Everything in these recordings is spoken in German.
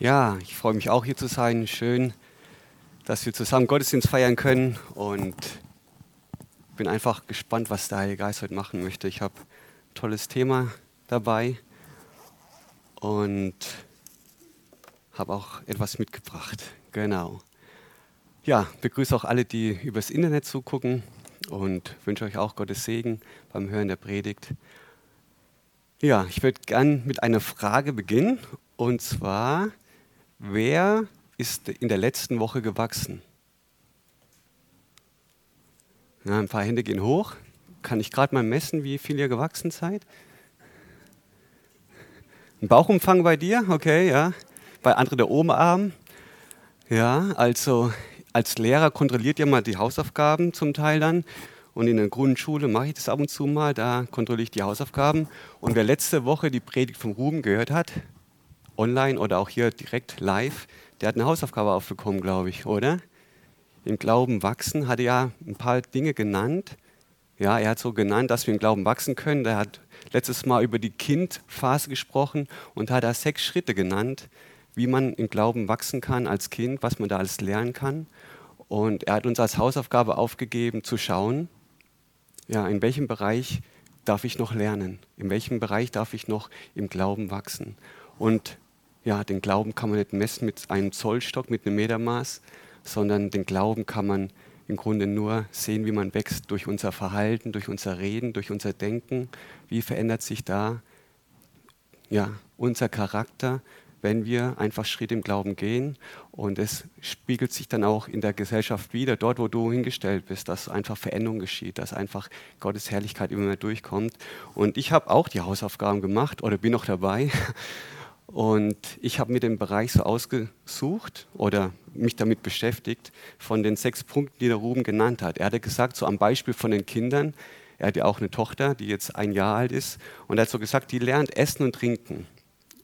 Ja, ich freue mich auch hier zu sein. Schön, dass wir zusammen Gottesdienst feiern können und bin einfach gespannt, was der Heilige Geist heute machen möchte. Ich habe ein tolles Thema dabei und habe auch etwas mitgebracht. Genau. Ja, begrüße auch alle, die übers Internet zugucken und wünsche euch auch Gottes Segen beim Hören der Predigt. Ja, ich würde gern mit einer Frage beginnen und zwar, Wer ist in der letzten Woche gewachsen? Ja, ein paar Hände gehen hoch. Kann ich gerade mal messen, wie viel ihr gewachsen seid? Ein Bauchumfang bei dir? Okay, ja. Bei anderen der Oberarm. Ja, also als Lehrer kontrolliert ihr mal die Hausaufgaben zum Teil dann. Und in der Grundschule mache ich das ab und zu mal, da kontrolliere ich die Hausaufgaben. Und wer letzte Woche die Predigt vom Ruben gehört hat, online oder auch hier direkt live, der hat eine Hausaufgabe aufbekommen, glaube ich, oder? Im Glauben wachsen hat er ja ein paar Dinge genannt. Ja, er hat so genannt, dass wir im Glauben wachsen können. Er hat letztes Mal über die Kindphase gesprochen und hat da sechs Schritte genannt, wie man im Glauben wachsen kann als Kind, was man da alles lernen kann. Und er hat uns als Hausaufgabe aufgegeben, zu schauen, ja, in welchem Bereich darf ich noch lernen? In welchem Bereich darf ich noch im Glauben wachsen? Und ja, den Glauben kann man nicht messen mit einem Zollstock, mit einem Metermaß, sondern den Glauben kann man im Grunde nur sehen, wie man wächst durch unser Verhalten, durch unser Reden, durch unser Denken. Wie verändert sich da ja, unser Charakter, wenn wir einfach Schritt im Glauben gehen. Und es spiegelt sich dann auch in der Gesellschaft wieder, dort, wo du hingestellt bist, dass einfach Veränderung geschieht, dass einfach Gottes Herrlichkeit immer mehr durchkommt. Und ich habe auch die Hausaufgaben gemacht oder bin noch dabei. Und ich habe mir den Bereich so ausgesucht oder mich damit beschäftigt von den sechs Punkten, die der Ruben genannt hat. Er hatte gesagt, so am Beispiel von den Kindern, er hat ja auch eine Tochter, die jetzt ein Jahr alt ist, und er hat so gesagt, die lernt Essen und Trinken.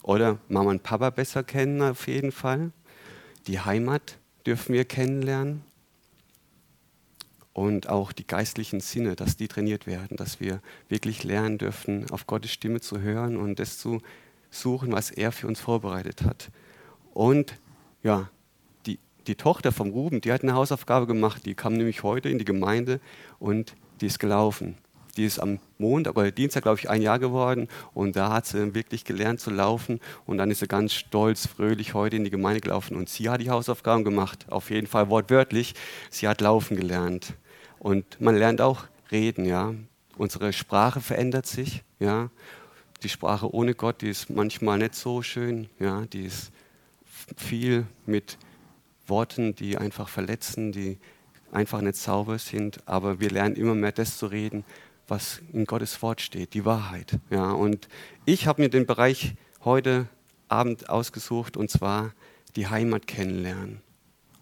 Oder Mama und Papa besser kennen auf jeden Fall. Die Heimat dürfen wir kennenlernen. Und auch die geistlichen Sinne, dass die trainiert werden, dass wir wirklich lernen dürfen, auf Gottes Stimme zu hören und das zu suchen, was er für uns vorbereitet hat. Und ja, die, die Tochter vom Ruben, die hat eine Hausaufgabe gemacht, die kam nämlich heute in die Gemeinde und die ist gelaufen. Die ist am Montag oder Dienstag, glaube ich, ein Jahr geworden und da hat sie wirklich gelernt zu laufen und dann ist sie ganz stolz, fröhlich heute in die Gemeinde gelaufen und sie hat die Hausaufgaben gemacht, auf jeden Fall wortwörtlich. Sie hat laufen gelernt und man lernt auch reden, ja. Unsere Sprache verändert sich, ja die Sprache ohne Gott, die ist manchmal nicht so schön. Ja, die ist viel mit Worten, die einfach verletzen, die einfach nicht sauber sind. Aber wir lernen immer mehr das zu reden, was in Gottes Wort steht, die Wahrheit. Ja, und ich habe mir den Bereich heute Abend ausgesucht und zwar die Heimat kennenlernen.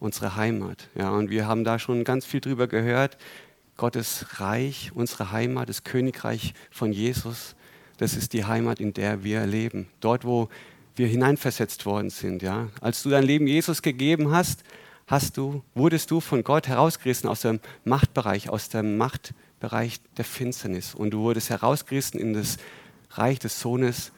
Unsere Heimat. Ja, und wir haben da schon ganz viel drüber gehört. Gottes Reich, unsere Heimat, das Königreich von Jesus das ist die Heimat, in der wir leben. Dort, wo wir hineinversetzt worden sind. Ja? Als du dein Leben Jesus gegeben hast, hast du, wurdest du von Gott herausgerissen aus dem Machtbereich, aus dem Machtbereich der Finsternis. Und du wurdest herausgerissen in das Reich des Sohnes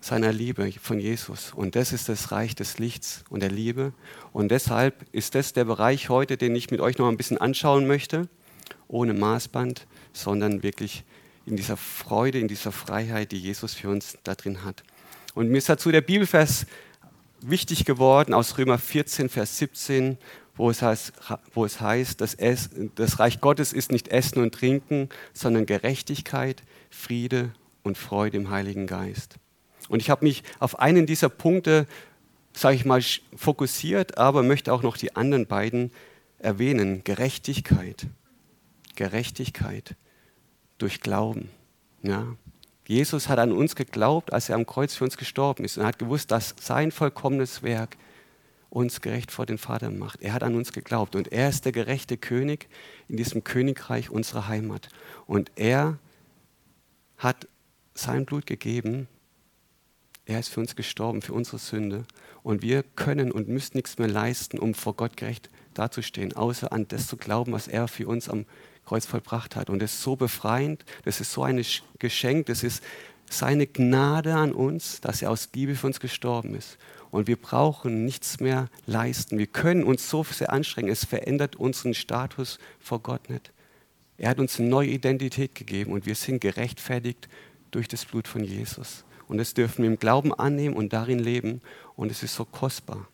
seiner Liebe von Jesus. Und das ist das Reich des Lichts und der Liebe. Und deshalb ist das der Bereich heute, den ich mit euch noch ein bisschen anschauen möchte, ohne Maßband, sondern wirklich in dieser Freude, in dieser Freiheit, die Jesus für uns da drin hat. Und mir ist dazu der Bibelvers wichtig geworden aus Römer 14, Vers 17, wo es heißt, wo es heißt dass es, das Reich Gottes ist nicht Essen und Trinken, sondern Gerechtigkeit, Friede und Freude im Heiligen Geist. Und ich habe mich auf einen dieser Punkte, sage ich mal, fokussiert, aber möchte auch noch die anderen beiden erwähnen. Gerechtigkeit. Gerechtigkeit durch Glauben. Ja. Jesus hat an uns geglaubt, als er am Kreuz für uns gestorben ist und hat gewusst, dass sein vollkommenes Werk uns gerecht vor den Vater macht. Er hat an uns geglaubt und er ist der gerechte König in diesem Königreich unserer Heimat. Und er hat sein Blut gegeben. Er ist für uns gestorben, für unsere Sünde. Und wir können und müssen nichts mehr leisten, um vor Gott gerecht dazustehen, außer an das zu glauben, was er für uns am Kreuz vollbracht hat. Und das ist so befreiend, das ist so ein Geschenk, das ist seine Gnade an uns, dass er aus Liebe für uns gestorben ist. Und wir brauchen nichts mehr leisten. Wir können uns so sehr anstrengen. Es verändert unseren Status vor Gott nicht. Er hat uns eine neue Identität gegeben und wir sind gerechtfertigt durch das Blut von Jesus. Und das dürfen wir im Glauben annehmen und darin leben. Und es ist so kostbar.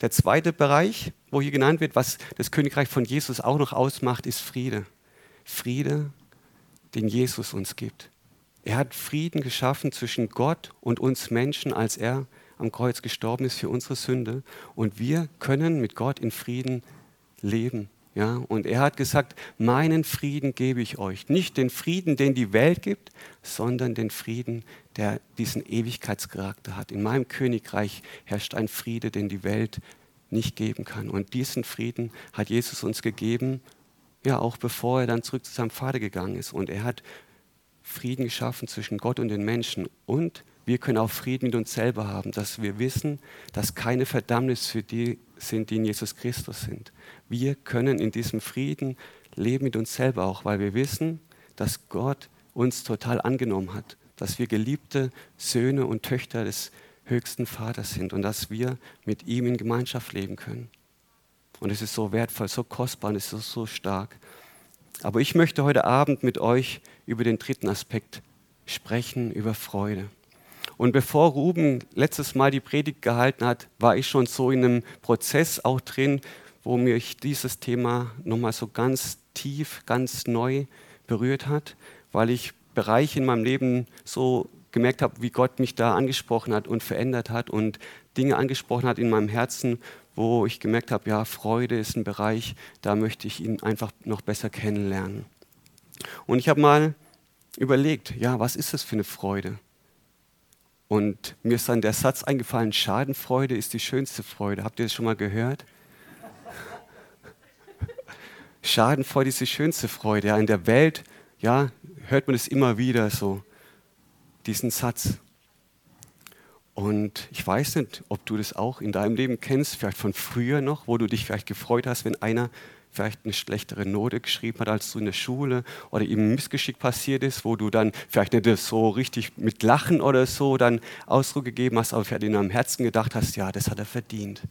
Der zweite Bereich, wo hier genannt wird, was das Königreich von Jesus auch noch ausmacht, ist Friede. Friede, den Jesus uns gibt. Er hat Frieden geschaffen zwischen Gott und uns Menschen, als er am Kreuz gestorben ist für unsere Sünde. Und wir können mit Gott in Frieden leben. Ja, und er hat gesagt, meinen Frieden gebe ich euch. Nicht den Frieden, den die Welt gibt, sondern den Frieden, der diesen Ewigkeitscharakter hat. In meinem Königreich herrscht ein Friede, den die Welt nicht geben kann. Und diesen Frieden hat Jesus uns gegeben, ja, auch bevor er dann zurück zu seinem Vater gegangen ist. Und er hat Frieden geschaffen zwischen Gott und den Menschen. Und wir können auch Frieden mit uns selber haben, dass wir wissen, dass keine Verdammnis für die sind, die in Jesus Christus sind. Wir können in diesem Frieden leben mit uns selber auch, weil wir wissen, dass Gott uns total angenommen hat, dass wir geliebte Söhne und Töchter des höchsten Vaters sind und dass wir mit ihm in Gemeinschaft leben können. Und es ist so wertvoll, so kostbar und es ist so stark. Aber ich möchte heute Abend mit euch über den dritten Aspekt sprechen, über Freude. Und bevor Ruben letztes Mal die Predigt gehalten hat, war ich schon so in einem Prozess auch drin, wo mich dieses Thema nochmal so ganz tief, ganz neu berührt hat, weil ich Bereiche in meinem Leben so gemerkt habe, wie Gott mich da angesprochen hat und verändert hat und Dinge angesprochen hat in meinem Herzen, wo ich gemerkt habe, ja, Freude ist ein Bereich, da möchte ich ihn einfach noch besser kennenlernen. Und ich habe mal überlegt, ja, was ist das für eine Freude? Und mir ist dann der Satz eingefallen, Schadenfreude ist die schönste Freude. Habt ihr das schon mal gehört? Schadenfreude ist die schönste Freude. Ja, in der Welt ja, hört man es immer wieder so, diesen Satz. Und ich weiß nicht, ob du das auch in deinem Leben kennst, vielleicht von früher noch, wo du dich vielleicht gefreut hast, wenn einer vielleicht eine schlechtere Note geschrieben hat als du in der Schule oder ihm ein Missgeschick passiert ist, wo du dann vielleicht nicht so richtig mit Lachen oder so dann Ausdruck gegeben hast, aber vielleicht in deinem Herzen gedacht hast, ja, das hat er verdient.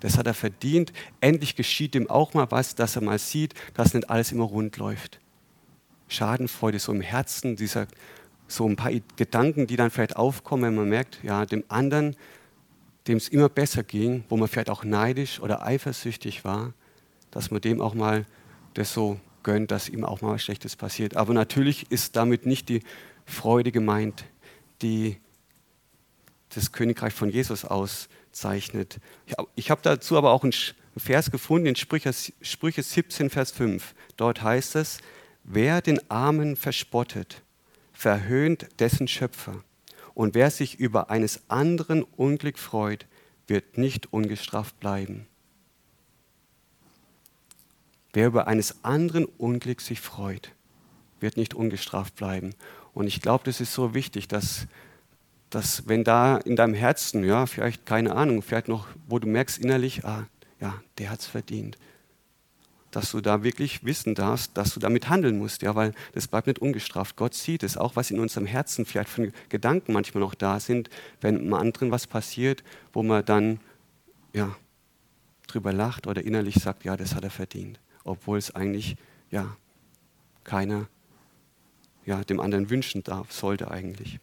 Das hat er verdient. Endlich geschieht ihm auch mal was, dass er mal sieht, dass nicht alles immer rund läuft. Schadenfreude so im Herzen, dieser, so ein paar Gedanken, die dann vielleicht aufkommen, wenn man merkt, ja, dem anderen, dem es immer besser ging, wo man vielleicht auch neidisch oder eifersüchtig war, dass man dem auch mal das so gönnt, dass ihm auch mal was Schlechtes passiert. Aber natürlich ist damit nicht die Freude gemeint, die das Königreich von Jesus auszeichnet. Ich habe dazu aber auch einen Vers gefunden in Sprüche, Sprüche 17, Vers 5. Dort heißt es, wer den Armen verspottet, verhöhnt dessen Schöpfer. Und wer sich über eines anderen Unglück freut, wird nicht ungestraft bleiben. Wer über eines anderen Unglück sich freut, wird nicht ungestraft bleiben. Und ich glaube, das ist so wichtig, dass, dass wenn da in deinem Herzen, ja, vielleicht keine Ahnung, vielleicht noch, wo du merkst innerlich, ah, ja, der hat es verdient, dass du da wirklich wissen darfst, dass du damit handeln musst, ja, weil das bleibt nicht ungestraft. Gott sieht es, auch was in unserem Herzen vielleicht für Gedanken manchmal noch da sind, wenn einem anderen was passiert, wo man dann, ja, drüber lacht oder innerlich sagt, ja, das hat er verdient obwohl es eigentlich ja, keiner ja, dem anderen wünschen darf, sollte eigentlich.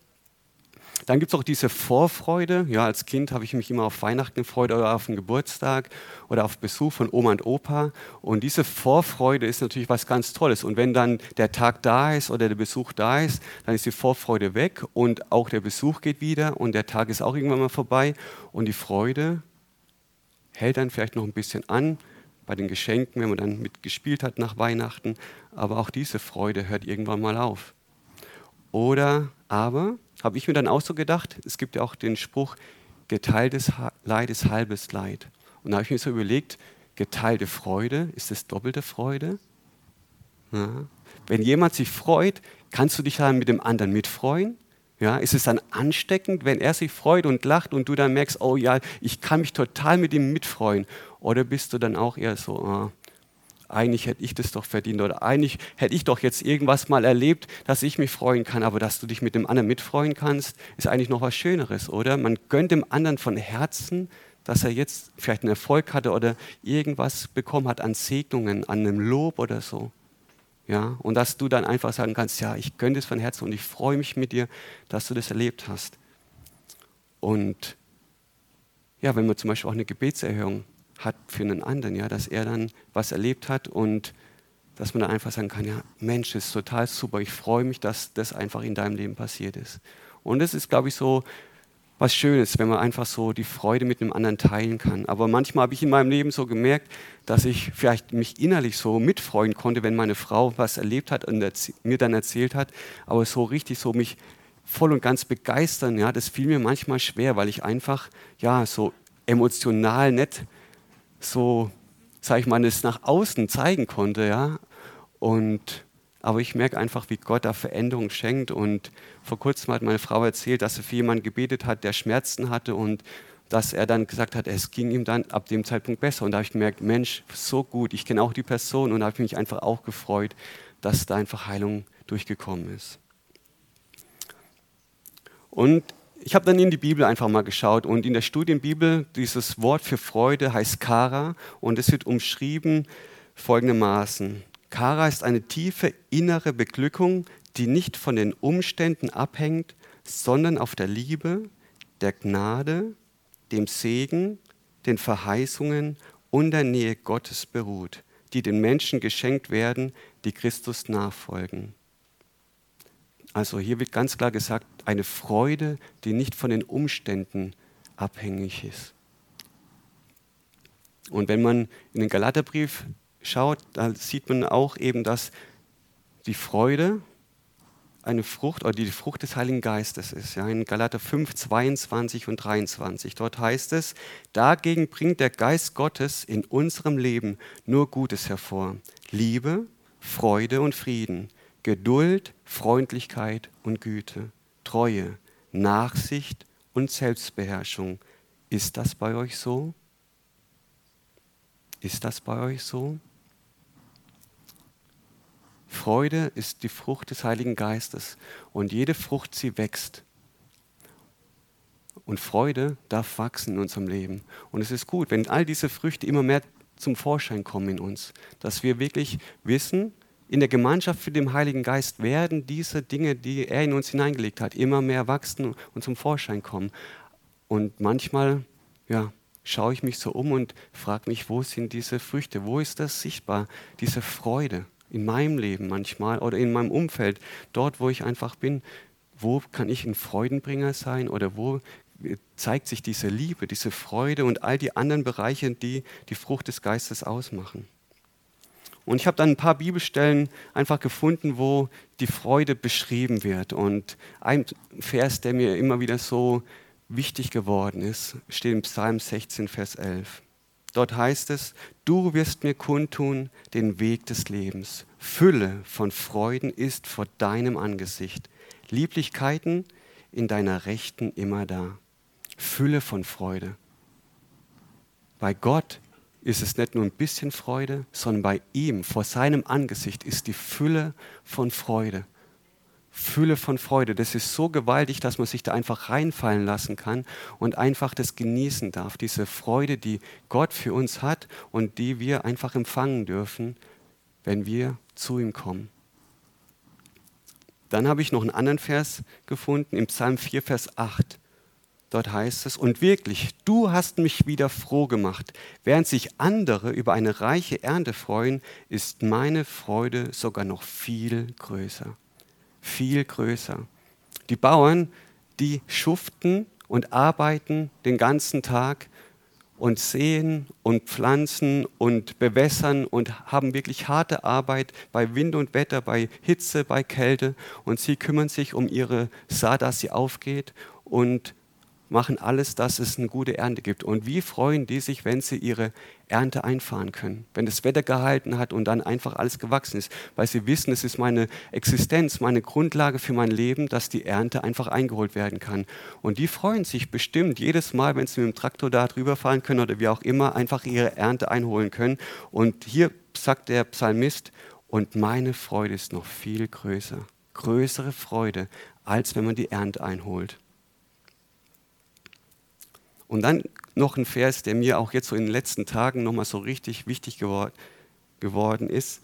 Dann gibt es auch diese Vorfreude. Ja, als Kind habe ich mich immer auf Weihnachten gefreut oder auf den Geburtstag oder auf Besuch von Oma und Opa. Und diese Vorfreude ist natürlich was ganz Tolles. Und wenn dann der Tag da ist oder der Besuch da ist, dann ist die Vorfreude weg und auch der Besuch geht wieder und der Tag ist auch irgendwann mal vorbei. Und die Freude hält dann vielleicht noch ein bisschen an, bei den Geschenken, wenn man dann mitgespielt hat nach Weihnachten. Aber auch diese Freude hört irgendwann mal auf. Oder aber, habe ich mir dann auch so gedacht, es gibt ja auch den Spruch, geteiltes Leid ist halbes Leid. Und da habe ich mir so überlegt, geteilte Freude, ist es doppelte Freude? Ja. Wenn jemand sich freut, kannst du dich dann mit dem anderen mitfreuen? Ja, ist es dann ansteckend, wenn er sich freut und lacht und du dann merkst, oh ja, ich kann mich total mit ihm mitfreuen? Oder bist du dann auch eher so, ah, eigentlich hätte ich das doch verdient oder eigentlich hätte ich doch jetzt irgendwas mal erlebt, dass ich mich freuen kann, aber dass du dich mit dem anderen mitfreuen kannst, ist eigentlich noch was Schöneres, oder? Man gönnt dem anderen von Herzen, dass er jetzt vielleicht einen Erfolg hatte oder irgendwas bekommen hat an Segnungen, an einem Lob oder so. Ja, und dass du dann einfach sagen kannst, ja, ich gönne das von Herzen und ich freue mich mit dir, dass du das erlebt hast. Und ja, wenn man zum Beispiel auch eine Gebetserhörung hat für einen anderen, ja, dass er dann was erlebt hat und dass man dann einfach sagen kann, ja, Mensch, ist total super, ich freue mich, dass das einfach in deinem Leben passiert ist. Und das ist, glaube ich, so was Schönes, wenn man einfach so die Freude mit einem anderen teilen kann. Aber manchmal habe ich in meinem Leben so gemerkt, dass ich vielleicht mich innerlich so mitfreuen konnte, wenn meine Frau was erlebt hat und mir dann erzählt hat, aber so richtig so mich voll und ganz begeistern, ja, das fiel mir manchmal schwer, weil ich einfach ja so emotional nicht so, sag ich mal, das nach außen zeigen konnte, ja. Und aber ich merke einfach, wie Gott da Veränderung schenkt. Und vor kurzem hat meine Frau erzählt, dass sie für jemanden gebetet hat, der Schmerzen hatte und dass er dann gesagt hat, es ging ihm dann ab dem Zeitpunkt besser. Und da habe ich gemerkt, Mensch, so gut, ich kenne auch die Person und da habe ich mich einfach auch gefreut, dass da einfach Heilung durchgekommen ist. Und ich habe dann in die Bibel einfach mal geschaut und in der Studienbibel, dieses Wort für Freude heißt Kara und es wird umschrieben folgendermaßen. Kara ist eine tiefe innere Beglückung, die nicht von den Umständen abhängt, sondern auf der Liebe, der Gnade, dem Segen, den Verheißungen und der Nähe Gottes beruht, die den Menschen geschenkt werden, die Christus nachfolgen. Also hier wird ganz klar gesagt, eine Freude, die nicht von den Umständen abhängig ist. Und wenn man in den Galaterbrief schaut, da sieht man auch eben, dass die Freude eine Frucht oder die Frucht des Heiligen Geistes ist. Ja, in Galater 5, 22 und 23. Dort heißt es, dagegen bringt der Geist Gottes in unserem Leben nur Gutes hervor. Liebe, Freude und Frieden, Geduld, Freundlichkeit und Güte, Treue, Nachsicht und Selbstbeherrschung. Ist das bei euch so? Ist das bei euch so? Freude ist die Frucht des Heiligen Geistes und jede Frucht, sie wächst. Und Freude darf wachsen in unserem Leben. Und es ist gut, wenn all diese Früchte immer mehr zum Vorschein kommen in uns, dass wir wirklich wissen, in der Gemeinschaft mit dem Heiligen Geist werden diese Dinge, die er in uns hineingelegt hat, immer mehr wachsen und zum Vorschein kommen. Und manchmal, ja, schaue ich mich so um und frage mich, wo sind diese Früchte? Wo ist das sichtbar, diese Freude? in meinem Leben manchmal oder in meinem Umfeld, dort, wo ich einfach bin, wo kann ich ein Freudenbringer sein oder wo zeigt sich diese Liebe, diese Freude und all die anderen Bereiche, die die Frucht des Geistes ausmachen. Und ich habe dann ein paar Bibelstellen einfach gefunden, wo die Freude beschrieben wird. Und ein Vers, der mir immer wieder so wichtig geworden ist, steht im Psalm 16, Vers 11. Dort heißt es, du wirst mir kundtun den Weg des Lebens. Fülle von Freuden ist vor deinem Angesicht. Lieblichkeiten in deiner Rechten immer da. Fülle von Freude. Bei Gott ist es nicht nur ein bisschen Freude, sondern bei ihm, vor seinem Angesicht, ist die Fülle von Freude. Fülle von Freude. Das ist so gewaltig, dass man sich da einfach reinfallen lassen kann und einfach das genießen darf. Diese Freude, die Gott für uns hat und die wir einfach empfangen dürfen, wenn wir zu ihm kommen. Dann habe ich noch einen anderen Vers gefunden, im Psalm 4, Vers 8. Dort heißt es, und wirklich, du hast mich wieder froh gemacht. Während sich andere über eine reiche Ernte freuen, ist meine Freude sogar noch viel größer viel größer. Die Bauern, die schuften und arbeiten den ganzen Tag und säen und pflanzen und bewässern und haben wirklich harte Arbeit bei Wind und Wetter, bei Hitze, bei Kälte und sie kümmern sich um ihre Saat, dass sie aufgeht und machen alles, dass es eine gute Ernte gibt. Und wie freuen die sich, wenn sie ihre Ernte einfahren können? Wenn das Wetter gehalten hat und dann einfach alles gewachsen ist, weil sie wissen, es ist meine Existenz, meine Grundlage für mein Leben, dass die Ernte einfach eingeholt werden kann. Und die freuen sich bestimmt jedes Mal, wenn sie mit dem Traktor da drüber fahren können oder wie auch immer, einfach ihre Ernte einholen können. Und hier sagt der Psalmist, und meine Freude ist noch viel größer. Größere Freude, als wenn man die Ernte einholt. Und dann noch ein Vers, der mir auch jetzt so in den letzten Tagen nochmal so richtig wichtig gewor geworden ist,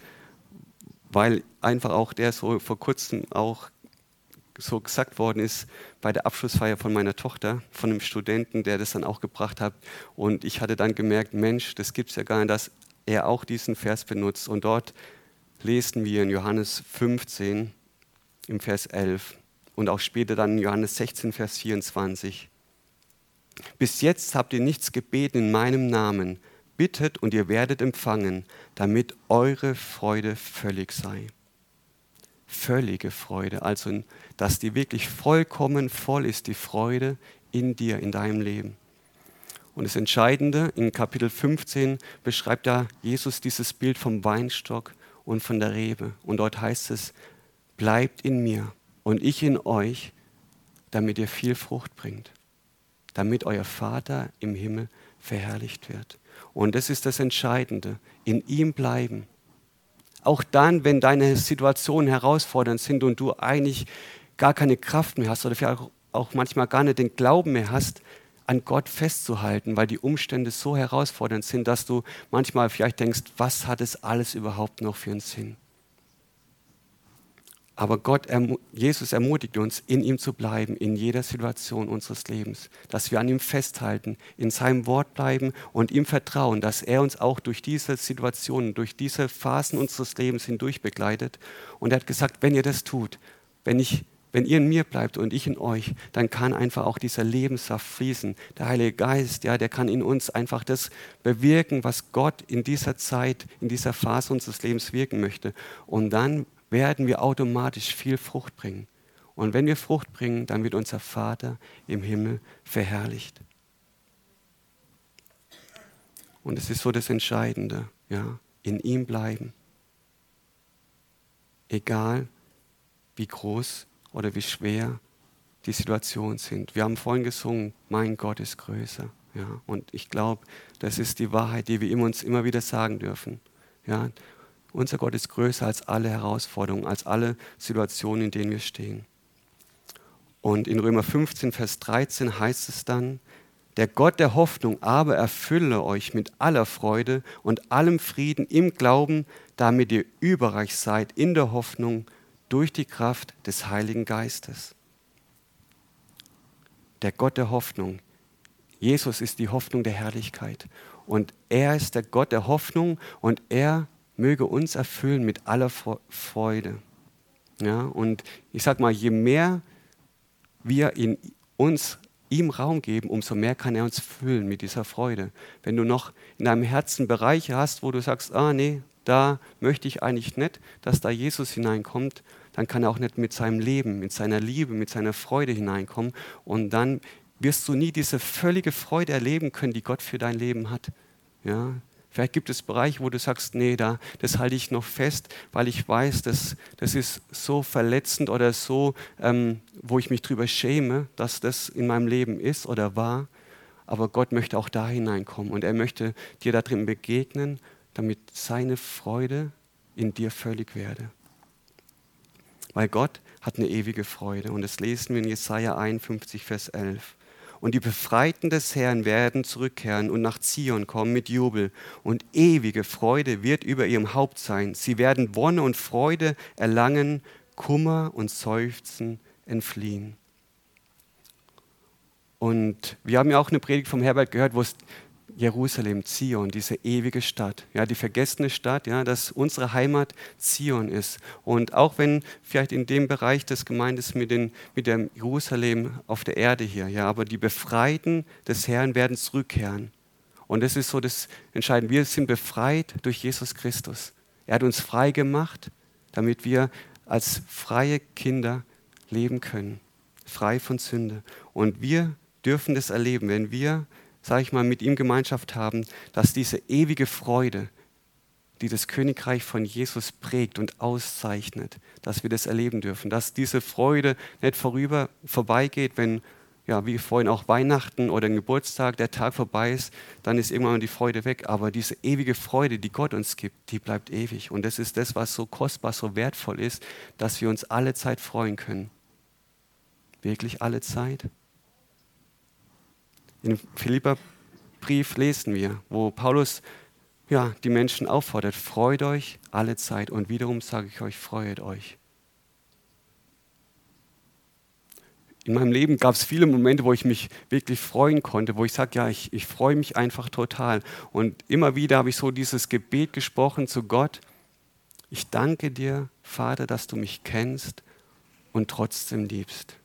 weil einfach auch der so vor kurzem auch so gesagt worden ist bei der Abschlussfeier von meiner Tochter, von einem Studenten, der das dann auch gebracht hat. Und ich hatte dann gemerkt, Mensch, das gibt es ja gar nicht, dass er auch diesen Vers benutzt. Und dort lesen wir in Johannes 15 im Vers 11 und auch später dann in Johannes 16, Vers 24. Bis jetzt habt ihr nichts gebeten in meinem Namen. Bittet und ihr werdet empfangen, damit eure Freude völlig sei. Völlige Freude, also dass die wirklich vollkommen voll ist, die Freude in dir, in deinem Leben. Und das Entscheidende, in Kapitel 15 beschreibt da Jesus dieses Bild vom Weinstock und von der Rebe. Und dort heißt es, bleibt in mir und ich in euch, damit ihr viel Frucht bringt damit euer Vater im Himmel verherrlicht wird. Und das ist das Entscheidende, in ihm bleiben. Auch dann, wenn deine Situationen herausfordernd sind und du eigentlich gar keine Kraft mehr hast oder vielleicht auch manchmal gar nicht den Glauben mehr hast, an Gott festzuhalten, weil die Umstände so herausfordernd sind, dass du manchmal vielleicht denkst, was hat es alles überhaupt noch für einen Sinn? Aber Gott, Jesus ermutigt uns, in ihm zu bleiben, in jeder Situation unseres Lebens, dass wir an ihm festhalten, in seinem Wort bleiben und ihm vertrauen, dass er uns auch durch diese Situationen, durch diese Phasen unseres Lebens hindurch begleitet. Und er hat gesagt, wenn ihr das tut, wenn, ich, wenn ihr in mir bleibt und ich in euch, dann kann einfach auch dieser Lebenssaft fließen. Der Heilige Geist, ja, der kann in uns einfach das bewirken, was Gott in dieser Zeit, in dieser Phase unseres Lebens wirken möchte. Und dann werden wir automatisch viel Frucht bringen. Und wenn wir Frucht bringen, dann wird unser Vater im Himmel verherrlicht. Und es ist so das Entscheidende, ja, in ihm bleiben. Egal wie groß oder wie schwer die Situationen sind. Wir haben vorhin gesungen, mein Gott ist größer. Ja, und ich glaube, das ist die Wahrheit, die wir uns immer wieder sagen dürfen. Ja, unser Gott ist größer als alle Herausforderungen, als alle Situationen, in denen wir stehen. Und in Römer 15, Vers 13 heißt es dann, der Gott der Hoffnung aber erfülle euch mit aller Freude und allem Frieden im Glauben, damit ihr überreich seid in der Hoffnung durch die Kraft des Heiligen Geistes. Der Gott der Hoffnung. Jesus ist die Hoffnung der Herrlichkeit. Und er ist der Gott der Hoffnung und er möge uns erfüllen mit aller Freude. Ja, und ich sage mal, je mehr wir in uns ihm Raum geben, umso mehr kann er uns füllen mit dieser Freude. Wenn du noch in deinem Herzen Bereiche hast, wo du sagst, ah nee, da möchte ich eigentlich nicht, dass da Jesus hineinkommt, dann kann er auch nicht mit seinem Leben, mit seiner Liebe, mit seiner Freude hineinkommen. Und dann wirst du nie diese völlige Freude erleben können, die Gott für dein Leben hat. Ja, Vielleicht gibt es Bereiche, wo du sagst, nee, da, das halte ich noch fest, weil ich weiß, dass, das ist so verletzend oder so, ähm, wo ich mich drüber schäme, dass das in meinem Leben ist oder war. Aber Gott möchte auch da hineinkommen und er möchte dir da drin begegnen, damit seine Freude in dir völlig werde. Weil Gott hat eine ewige Freude und das lesen wir in Jesaja 51, Vers 11. Und die Befreiten des Herrn werden zurückkehren und nach Zion kommen mit Jubel. Und ewige Freude wird über ihrem Haupt sein. Sie werden Wonne und Freude erlangen, Kummer und Seufzen entfliehen. Und wir haben ja auch eine Predigt vom Herbert gehört, wo es Jerusalem, Zion, diese ewige Stadt, ja, die vergessene Stadt, ja, dass unsere Heimat Zion ist. Und auch wenn vielleicht in dem Bereich des Gemeindes mit, den, mit dem Jerusalem auf der Erde hier, ja, aber die Befreiten des Herrn werden zurückkehren. Und das ist so das Entscheidende. Wir sind befreit durch Jesus Christus. Er hat uns frei gemacht, damit wir als freie Kinder leben können, frei von Sünde. Und wir dürfen das erleben, wenn wir, sage ich mal, mit ihm Gemeinschaft haben, dass diese ewige Freude, die das Königreich von Jesus prägt und auszeichnet, dass wir das erleben dürfen, dass diese Freude nicht vorüber vorbeigeht, wenn ja, wie vorhin auch Weihnachten oder ein Geburtstag, der Tag vorbei ist, dann ist irgendwann die Freude weg. Aber diese ewige Freude, die Gott uns gibt, die bleibt ewig. Und das ist das, was so kostbar, so wertvoll ist, dass wir uns alle Zeit freuen können. Wirklich alle Zeit. In dem Brief lesen wir, wo Paulus ja, die Menschen auffordert, freut euch alle Zeit. Und wiederum sage ich euch, freut euch. In meinem Leben gab es viele Momente, wo ich mich wirklich freuen konnte, wo ich sage, ja, ich, ich freue mich einfach total. Und immer wieder habe ich so dieses Gebet gesprochen zu Gott. Ich danke dir, Vater, dass du mich kennst und trotzdem liebst.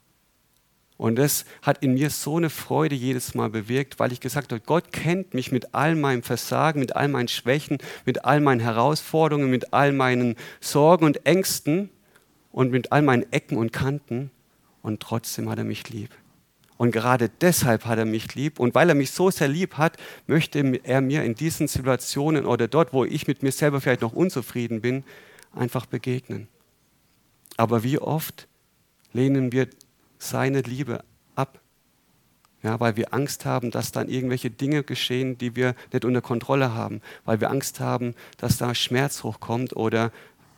Und das hat in mir so eine Freude jedes Mal bewirkt, weil ich gesagt habe, Gott kennt mich mit all meinem Versagen, mit all meinen Schwächen, mit all meinen Herausforderungen, mit all meinen Sorgen und Ängsten und mit all meinen Ecken und Kanten. Und trotzdem hat er mich lieb. Und gerade deshalb hat er mich lieb. Und weil er mich so sehr lieb hat, möchte er mir in diesen Situationen oder dort, wo ich mit mir selber vielleicht noch unzufrieden bin, einfach begegnen. Aber wie oft lehnen wir seine Liebe ab. Ja, weil wir Angst haben, dass dann irgendwelche Dinge geschehen, die wir nicht unter Kontrolle haben, weil wir Angst haben, dass da Schmerz hochkommt oder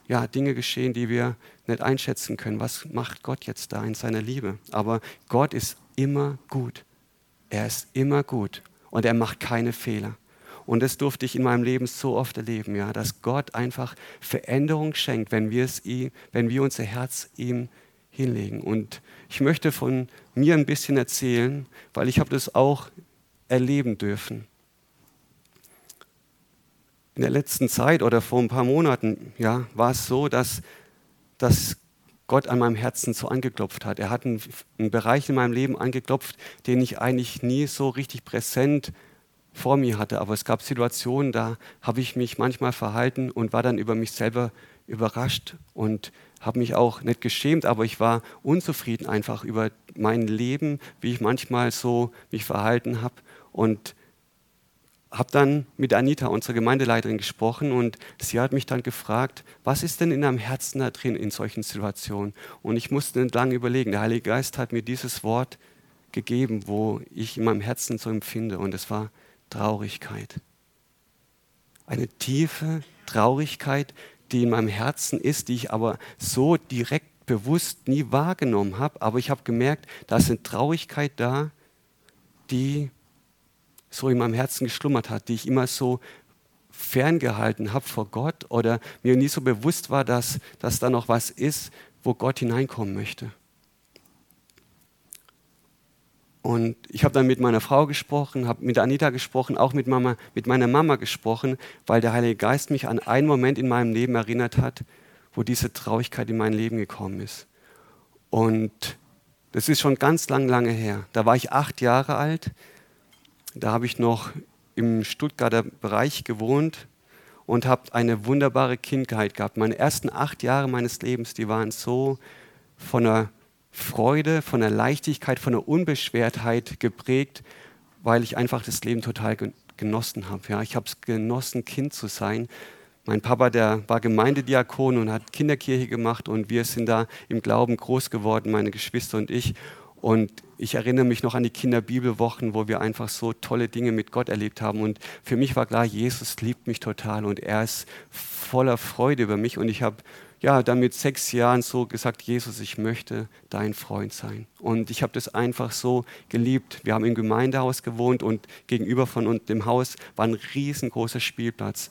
ja, Dinge geschehen, die wir nicht einschätzen können. Was macht Gott jetzt da in seiner Liebe? Aber Gott ist immer gut. Er ist immer gut und er macht keine Fehler. Und das durfte ich in meinem Leben so oft erleben, ja, dass Gott einfach Veränderung schenkt, wenn wir, es ihm, wenn wir unser Herz ihm hinlegen. Und ich möchte von mir ein bisschen erzählen, weil ich habe das auch erleben dürfen. In der letzten Zeit oder vor ein paar Monaten ja, war es so, dass, dass Gott an meinem Herzen so angeklopft hat. Er hat einen, einen Bereich in meinem Leben angeklopft, den ich eigentlich nie so richtig präsent vor mir hatte. Aber es gab Situationen, da habe ich mich manchmal verhalten und war dann über mich selber überrascht und habe mich auch nicht geschämt, aber ich war unzufrieden einfach über mein Leben, wie ich manchmal so mich verhalten habe und habe dann mit Anita, unserer Gemeindeleiterin, gesprochen und sie hat mich dann gefragt, was ist denn in deinem Herzen da drin in solchen Situationen? Und ich musste nicht lange überlegen. Der Heilige Geist hat mir dieses Wort gegeben, wo ich in meinem Herzen so empfinde und es war Traurigkeit. Eine tiefe Traurigkeit, die in meinem Herzen ist, die ich aber so direkt bewusst nie wahrgenommen habe. Aber ich habe gemerkt, da ist eine Traurigkeit da, die so in meinem Herzen geschlummert hat, die ich immer so ferngehalten habe vor Gott oder mir nie so bewusst war, dass, dass da noch was ist, wo Gott hineinkommen möchte. Und ich habe dann mit meiner Frau gesprochen, habe mit Anita gesprochen, auch mit, Mama, mit meiner Mama gesprochen, weil der Heilige Geist mich an einen Moment in meinem Leben erinnert hat, wo diese Traurigkeit in mein Leben gekommen ist. Und das ist schon ganz lang, lange her. Da war ich acht Jahre alt. Da habe ich noch im Stuttgarter Bereich gewohnt und habe eine wunderbare Kindheit gehabt. Meine ersten acht Jahre meines Lebens, die waren so von einer Freude, von der Leichtigkeit, von der Unbeschwertheit geprägt, weil ich einfach das Leben total genossen habe. Ja, ich habe es genossen, Kind zu sein. Mein Papa, der war Gemeindediakon und hat Kinderkirche gemacht und wir sind da im Glauben groß geworden, meine Geschwister und ich. Und ich erinnere mich noch an die Kinderbibelwochen, wo wir einfach so tolle Dinge mit Gott erlebt haben. Und für mich war klar, Jesus liebt mich total und er ist voller Freude über mich. Und ich habe ja, dann mit sechs Jahren so gesagt, Jesus, ich möchte dein Freund sein. Und ich habe das einfach so geliebt. Wir haben im Gemeindehaus gewohnt und gegenüber von dem Haus war ein riesengroßer Spielplatz.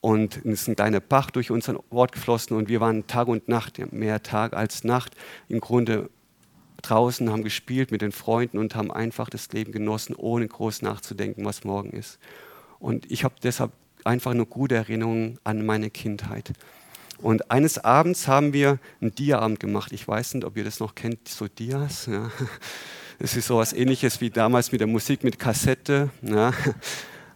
Und es ist ein kleiner Bach durch unseren Ort geflossen und wir waren Tag und Nacht, mehr Tag als Nacht, im Grunde draußen, haben gespielt mit den Freunden und haben einfach das Leben genossen, ohne groß nachzudenken, was morgen ist. Und ich habe deshalb einfach nur gute Erinnerungen an meine Kindheit. Und eines Abends haben wir einen Dia-Abend gemacht. Ich weiß nicht, ob ihr das noch kennt, so Dias. Ja. Es ist so etwas ähnliches wie damals mit der Musik mit Kassette. Ja.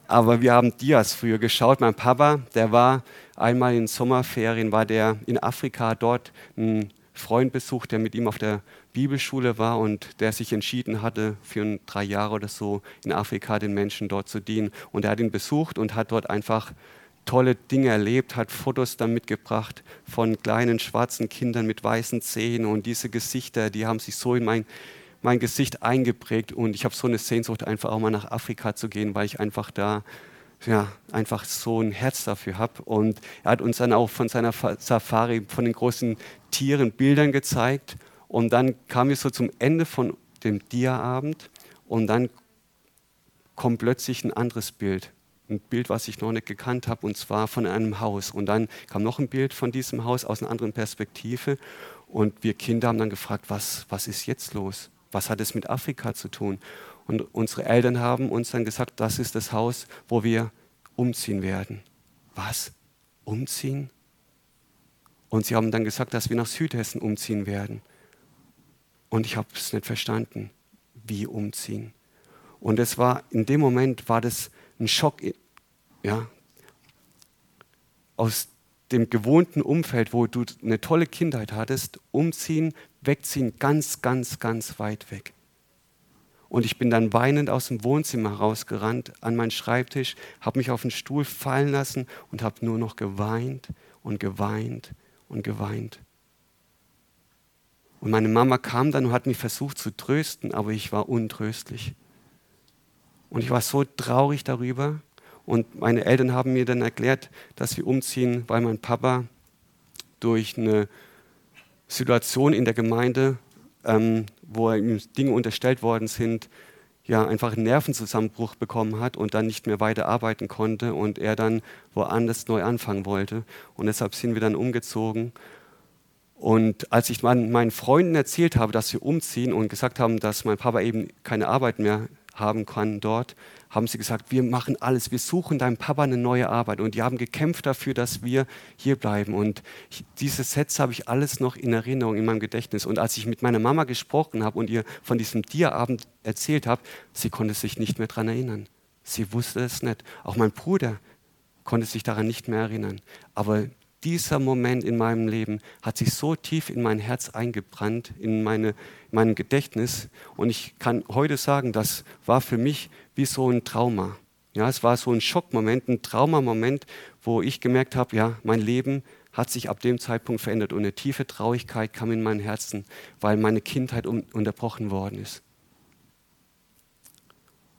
Aber wir haben Dias früher geschaut. Mein Papa, der war einmal in Sommerferien, war der in Afrika dort, einen Freund besucht, der mit ihm auf der Bibelschule war und der sich entschieden hatte, für drei Jahre oder so in Afrika den Menschen dort zu dienen. Und er hat ihn besucht und hat dort einfach tolle Dinge erlebt, hat Fotos dann mitgebracht von kleinen schwarzen Kindern mit weißen Zähnen und diese Gesichter, die haben sich so in mein, mein Gesicht eingeprägt und ich habe so eine Sehnsucht, einfach auch mal nach Afrika zu gehen, weil ich einfach da ja, einfach so ein Herz dafür habe. Und er hat uns dann auch von seiner Safari, von den großen Tieren Bildern gezeigt. Und dann kamen wir so zum Ende von dem Dia-Abend und dann kommt plötzlich ein anderes Bild. Ein Bild, was ich noch nicht gekannt habe, und zwar von einem Haus. Und dann kam noch ein Bild von diesem Haus aus einer anderen Perspektive. Und wir Kinder haben dann gefragt, was, was ist jetzt los? Was hat es mit Afrika zu tun? Und unsere Eltern haben uns dann gesagt, das ist das Haus, wo wir umziehen werden. Was? Umziehen? Und sie haben dann gesagt, dass wir nach Südhessen umziehen werden. Und ich habe es nicht verstanden. Wie umziehen? Und es war, in dem Moment war das ein Schock, ja, aus dem gewohnten Umfeld, wo du eine tolle Kindheit hattest, umziehen, wegziehen, ganz, ganz, ganz weit weg. Und ich bin dann weinend aus dem Wohnzimmer rausgerannt an meinen Schreibtisch, habe mich auf den Stuhl fallen lassen und habe nur noch geweint und geweint und geweint. Und meine Mama kam dann und hat mich versucht zu trösten, aber ich war untröstlich. Und ich war so traurig darüber. Und meine Eltern haben mir dann erklärt, dass wir umziehen, weil mein Papa durch eine Situation in der Gemeinde ähm, wo ihm Dinge unterstellt worden sind, ja, einfach einen Nervenzusammenbruch bekommen hat und dann nicht mehr weiter arbeiten konnte und er dann woanders neu anfangen wollte. Und deshalb sind wir dann umgezogen. Und als ich meinen Freunden erzählt habe, dass wir umziehen und gesagt haben, dass mein Papa eben keine Arbeit mehr haben kann dort, haben sie gesagt, wir machen alles, wir suchen deinem Papa eine neue Arbeit. Und die haben gekämpft dafür, dass wir hier bleiben. Und ich, diese Sätze habe ich alles noch in Erinnerung, in meinem Gedächtnis. Und als ich mit meiner Mama gesprochen habe und ihr von diesem Tierabend erzählt habe, sie konnte sich nicht mehr daran erinnern. Sie wusste es nicht. Auch mein Bruder konnte sich daran nicht mehr erinnern. Aber dieser Moment in meinem Leben hat sich so tief in mein Herz eingebrannt, in, meine, in mein Gedächtnis. Und ich kann heute sagen, das war für mich wie so ein Trauma. Ja, es war so ein Schockmoment, ein Traumamoment, wo ich gemerkt habe, ja, mein Leben hat sich ab dem Zeitpunkt verändert und eine tiefe Traurigkeit kam in mein Herzen, weil meine Kindheit unterbrochen worden ist.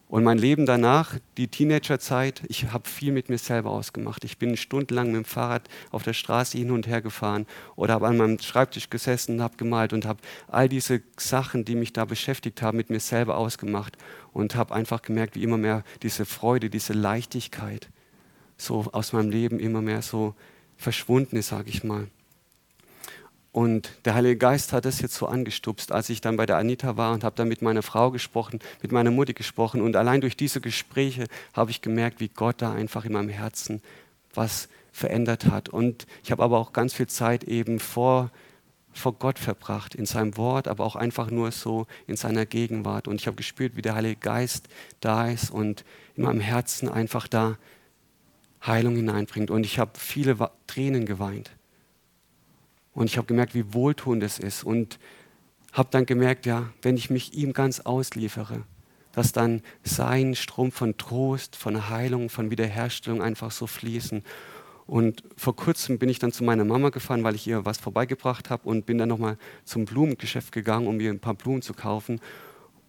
Und mein Leben danach, die Teenagerzeit, ich habe viel mit mir selber ausgemacht. Ich bin stundenlang mit dem Fahrrad auf der Straße hin und her gefahren oder habe an meinem Schreibtisch gesessen und habe gemalt und habe all diese Sachen, die mich da beschäftigt haben, mit mir selber ausgemacht und habe einfach gemerkt, wie immer mehr diese Freude, diese Leichtigkeit so aus meinem Leben immer mehr so verschwunden ist, sage ich mal. Und der Heilige Geist hat das jetzt so angestupst, als ich dann bei der Anita war und habe dann mit meiner Frau gesprochen, mit meiner Mutter gesprochen. Und allein durch diese Gespräche habe ich gemerkt, wie Gott da einfach in meinem Herzen was verändert hat. Und ich habe aber auch ganz viel Zeit eben vor, vor Gott verbracht, in seinem Wort, aber auch einfach nur so in seiner Gegenwart. Und ich habe gespürt, wie der Heilige Geist da ist und in meinem Herzen einfach da Heilung hineinbringt. Und ich habe viele Tränen geweint. Und ich habe gemerkt, wie wohltuend es ist. Und habe dann gemerkt, ja, wenn ich mich ihm ganz ausliefere, dass dann sein Strom von Trost, von Heilung, von Wiederherstellung einfach so fließen. Und vor kurzem bin ich dann zu meiner Mama gefahren, weil ich ihr was vorbeigebracht habe und bin dann nochmal zum Blumengeschäft gegangen, um ihr ein paar Blumen zu kaufen.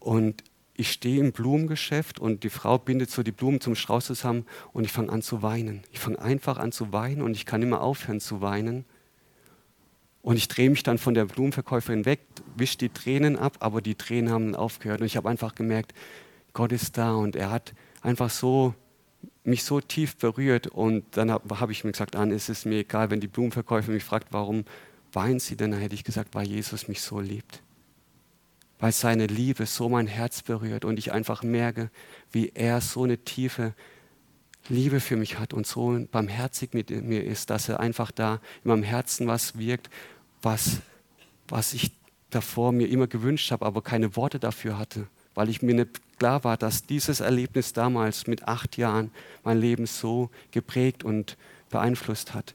Und ich stehe im Blumengeschäft und die Frau bindet so die Blumen zum Strauß zusammen und ich fange an zu weinen. Ich fange einfach an zu weinen und ich kann immer aufhören zu weinen. Und ich drehe mich dann von der Blumenverkäuferin weg, wische die Tränen ab, aber die Tränen haben aufgehört. Und ich habe einfach gemerkt, Gott ist da und er hat einfach so mich so tief berührt. Und dann habe hab ich mir gesagt, an, es ist mir egal, wenn die Blumenverkäuferin mich fragt, warum weint sie denn? Dann hätte ich gesagt, weil Jesus mich so liebt. Weil seine Liebe so mein Herz berührt und ich einfach merke, wie er so eine tiefe Liebe für mich hat und so barmherzig mit mir ist, dass er einfach da in meinem Herzen was wirkt, was, was ich davor mir immer gewünscht habe, aber keine Worte dafür hatte, weil ich mir nicht klar war, dass dieses Erlebnis damals mit acht Jahren mein Leben so geprägt und beeinflusst hat.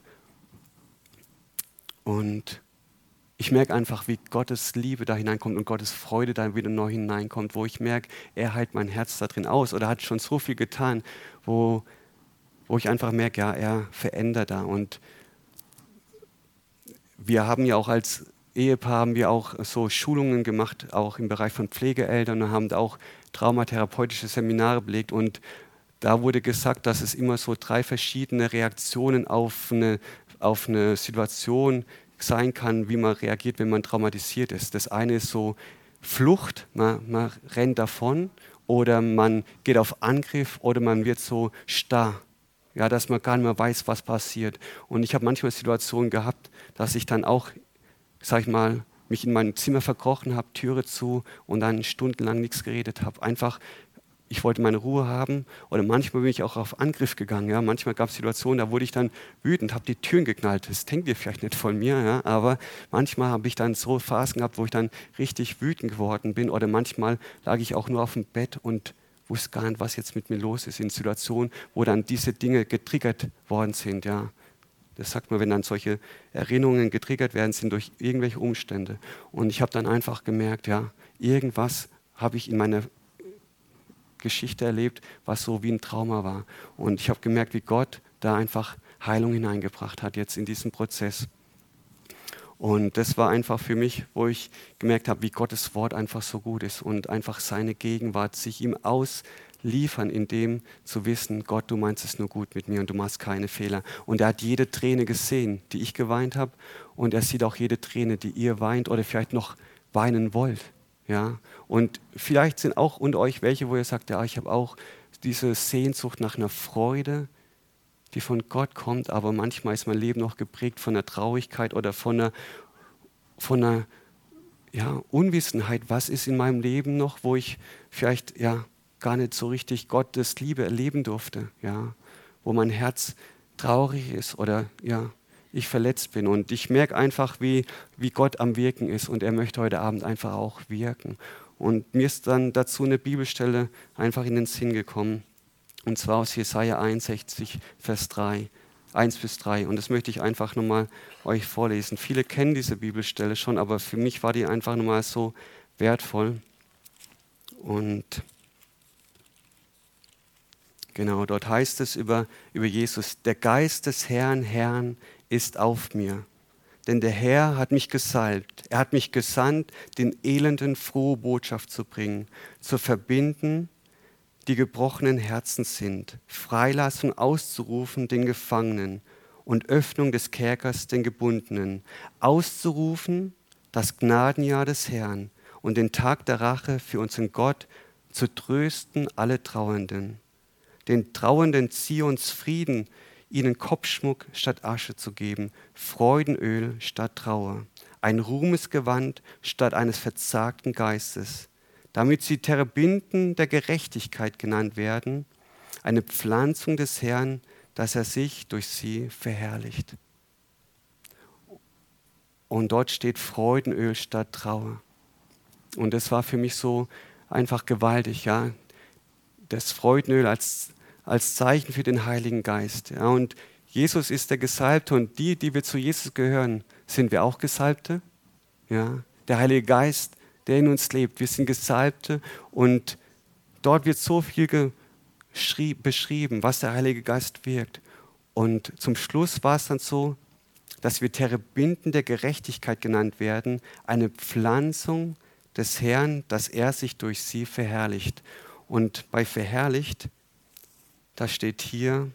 Und ich merke einfach, wie Gottes Liebe da hineinkommt und Gottes Freude da wieder neu hineinkommt, wo ich merke, er hält mein Herz da drin aus oder hat schon so viel getan, wo, wo ich einfach merke, ja, er verändert da. Und wir haben ja auch als Ehepaar haben wir auch so Schulungen gemacht, auch im Bereich von Pflegeeltern und haben auch traumatherapeutische Seminare belegt und da wurde gesagt, dass es immer so drei verschiedene Reaktionen auf eine, auf eine Situation sein kann, wie man reagiert, wenn man traumatisiert ist. Das eine ist so Flucht, man, man rennt davon oder man geht auf Angriff oder man wird so starr, ja, dass man gar nicht mehr weiß, was passiert. Und ich habe manchmal Situationen gehabt, dass ich dann auch, sag ich mal, mich in mein Zimmer verkrochen habe, Türe zu und dann stundenlang nichts geredet habe. Einfach ich wollte meine Ruhe haben oder manchmal bin ich auch auf Angriff gegangen. Ja. Manchmal gab es Situationen, da wurde ich dann wütend, habe die Türen geknallt. Das denkt ihr vielleicht nicht von mir, ja. aber manchmal habe ich dann so Phasen gehabt, wo ich dann richtig wütend geworden bin oder manchmal lag ich auch nur auf dem Bett und wusste gar nicht, was jetzt mit mir los ist in Situationen, wo dann diese Dinge getriggert worden sind. Ja. Das sagt man, wenn dann solche Erinnerungen getriggert werden, sind durch irgendwelche Umstände. Und ich habe dann einfach gemerkt, ja, irgendwas habe ich in meiner Geschichte erlebt, was so wie ein Trauma war. Und ich habe gemerkt, wie Gott da einfach Heilung hineingebracht hat jetzt in diesen Prozess. Und das war einfach für mich, wo ich gemerkt habe, wie Gottes Wort einfach so gut ist und einfach seine Gegenwart sich ihm ausliefern, in dem zu wissen, Gott, du meinst es nur gut mit mir und du machst keine Fehler. Und er hat jede Träne gesehen, die ich geweint habe und er sieht auch jede Träne, die ihr weint oder vielleicht noch weinen wollt. Ja? Und vielleicht sind auch unter euch welche, wo ihr sagt, ja, ich habe auch diese Sehnsucht nach einer Freude, die von Gott kommt, aber manchmal ist mein Leben noch geprägt von einer Traurigkeit oder von einer, von einer ja, Unwissenheit, was ist in meinem Leben noch, wo ich vielleicht ja, gar nicht so richtig Gottes Liebe erleben durfte, ja? wo mein Herz traurig ist oder ja, ich verletzt bin. Und ich merke einfach, wie, wie Gott am Wirken ist und er möchte heute Abend einfach auch wirken. Und mir ist dann dazu eine Bibelstelle einfach in den Sinn gekommen. Und zwar aus Jesaja 61, Vers 3. 1 bis 3. Und das möchte ich einfach nochmal euch vorlesen. Viele kennen diese Bibelstelle schon, aber für mich war die einfach nochmal so wertvoll. Und genau, dort heißt es über, über Jesus, der Geist des Herrn, Herrn ist auf mir. Denn der Herr hat mich gesalbt. Er hat mich gesandt, den Elenden frohe Botschaft zu bringen, zu verbinden, die gebrochenen Herzen sind, Freilassung auszurufen den Gefangenen und Öffnung des Kerkers den Gebundenen, auszurufen das Gnadenjahr des Herrn und den Tag der Rache für unseren Gott zu trösten alle Trauernden, den Trauernden Zions Frieden ihnen Kopfschmuck statt Asche zu geben, Freudenöl statt Trauer, ein Ruhmesgewand statt eines verzagten Geistes, damit sie Terebinden der Gerechtigkeit genannt werden, eine Pflanzung des Herrn, dass er sich durch sie verherrlicht. Und dort steht Freudenöl statt Trauer. Und das war für mich so einfach gewaltig, ja. Das Freudenöl als als Zeichen für den Heiligen Geist. Ja, und Jesus ist der Gesalbte und die, die wir zu Jesus gehören, sind wir auch Gesalbte. Ja, der Heilige Geist, der in uns lebt, wir sind Gesalbte und dort wird so viel beschrieben, was der Heilige Geist wirkt. Und zum Schluss war es dann so, dass wir Terebinden der Gerechtigkeit genannt werden, eine Pflanzung des Herrn, dass er sich durch sie verherrlicht. Und bei verherrlicht da steht hier